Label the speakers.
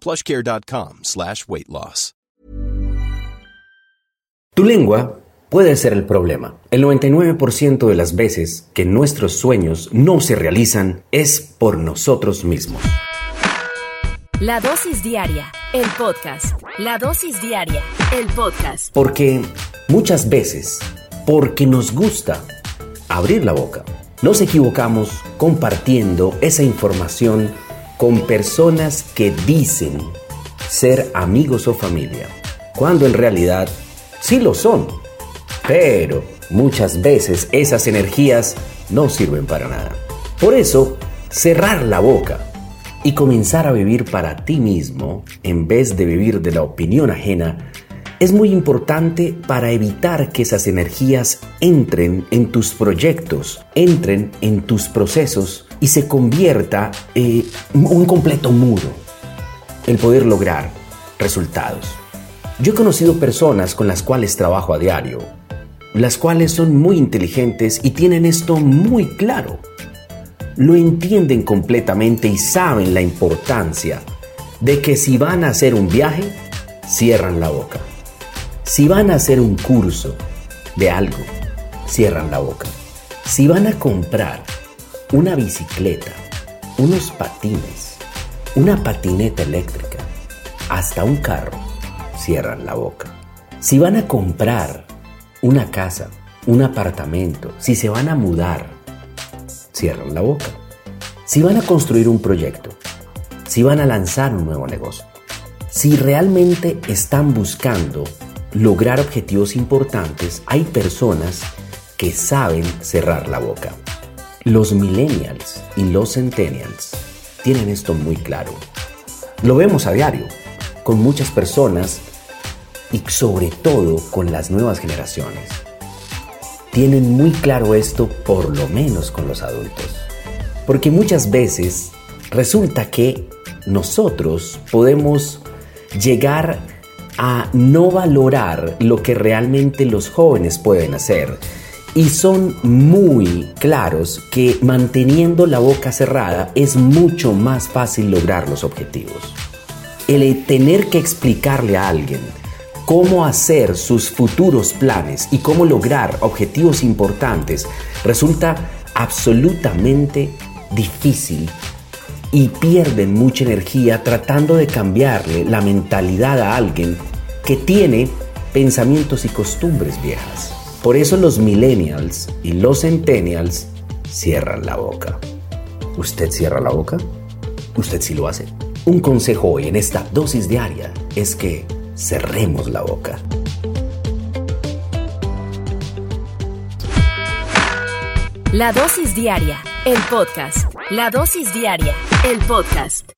Speaker 1: plushcare.com slash weight loss.
Speaker 2: Tu lengua puede ser el problema. El 99% de las veces que nuestros sueños no se realizan es por nosotros mismos.
Speaker 3: La dosis diaria, el podcast. La dosis diaria, el podcast.
Speaker 2: Porque muchas veces, porque nos gusta abrir la boca, nos equivocamos compartiendo esa información con personas que dicen ser amigos o familia, cuando en realidad sí lo son. Pero muchas veces esas energías no sirven para nada. Por eso, cerrar la boca y comenzar a vivir para ti mismo en vez de vivir de la opinión ajena es muy importante para evitar que esas energías entren en tus proyectos, entren en tus procesos y se convierta en un completo muro. El poder lograr resultados. Yo he conocido personas con las cuales trabajo a diario, las cuales son muy inteligentes y tienen esto muy claro. Lo entienden completamente y saben la importancia de que si van a hacer un viaje, cierran la boca. Si van a hacer un curso de algo, cierran la boca. Si van a comprar una bicicleta, unos patines, una patineta eléctrica, hasta un carro, cierran la boca. Si van a comprar una casa, un apartamento, si se van a mudar, cierran la boca. Si van a construir un proyecto, si van a lanzar un nuevo negocio, si realmente están buscando lograr objetivos importantes, hay personas que saben cerrar la boca. Los millennials y los centennials tienen esto muy claro. Lo vemos a diario con muchas personas y sobre todo con las nuevas generaciones. Tienen muy claro esto por lo menos con los adultos. Porque muchas veces resulta que nosotros podemos llegar a no valorar lo que realmente los jóvenes pueden hacer. Y son muy claros que manteniendo la boca cerrada es mucho más fácil lograr los objetivos. El tener que explicarle a alguien cómo hacer sus futuros planes y cómo lograr objetivos importantes resulta absolutamente difícil y pierden mucha energía tratando de cambiarle la mentalidad a alguien que tiene pensamientos y costumbres viejas. Por eso los millennials y los centennials cierran la boca. ¿Usted cierra la boca? Usted sí lo hace. Un consejo hoy en esta dosis diaria es que cerremos la boca.
Speaker 3: La dosis diaria, el podcast. La dosis diaria, el podcast.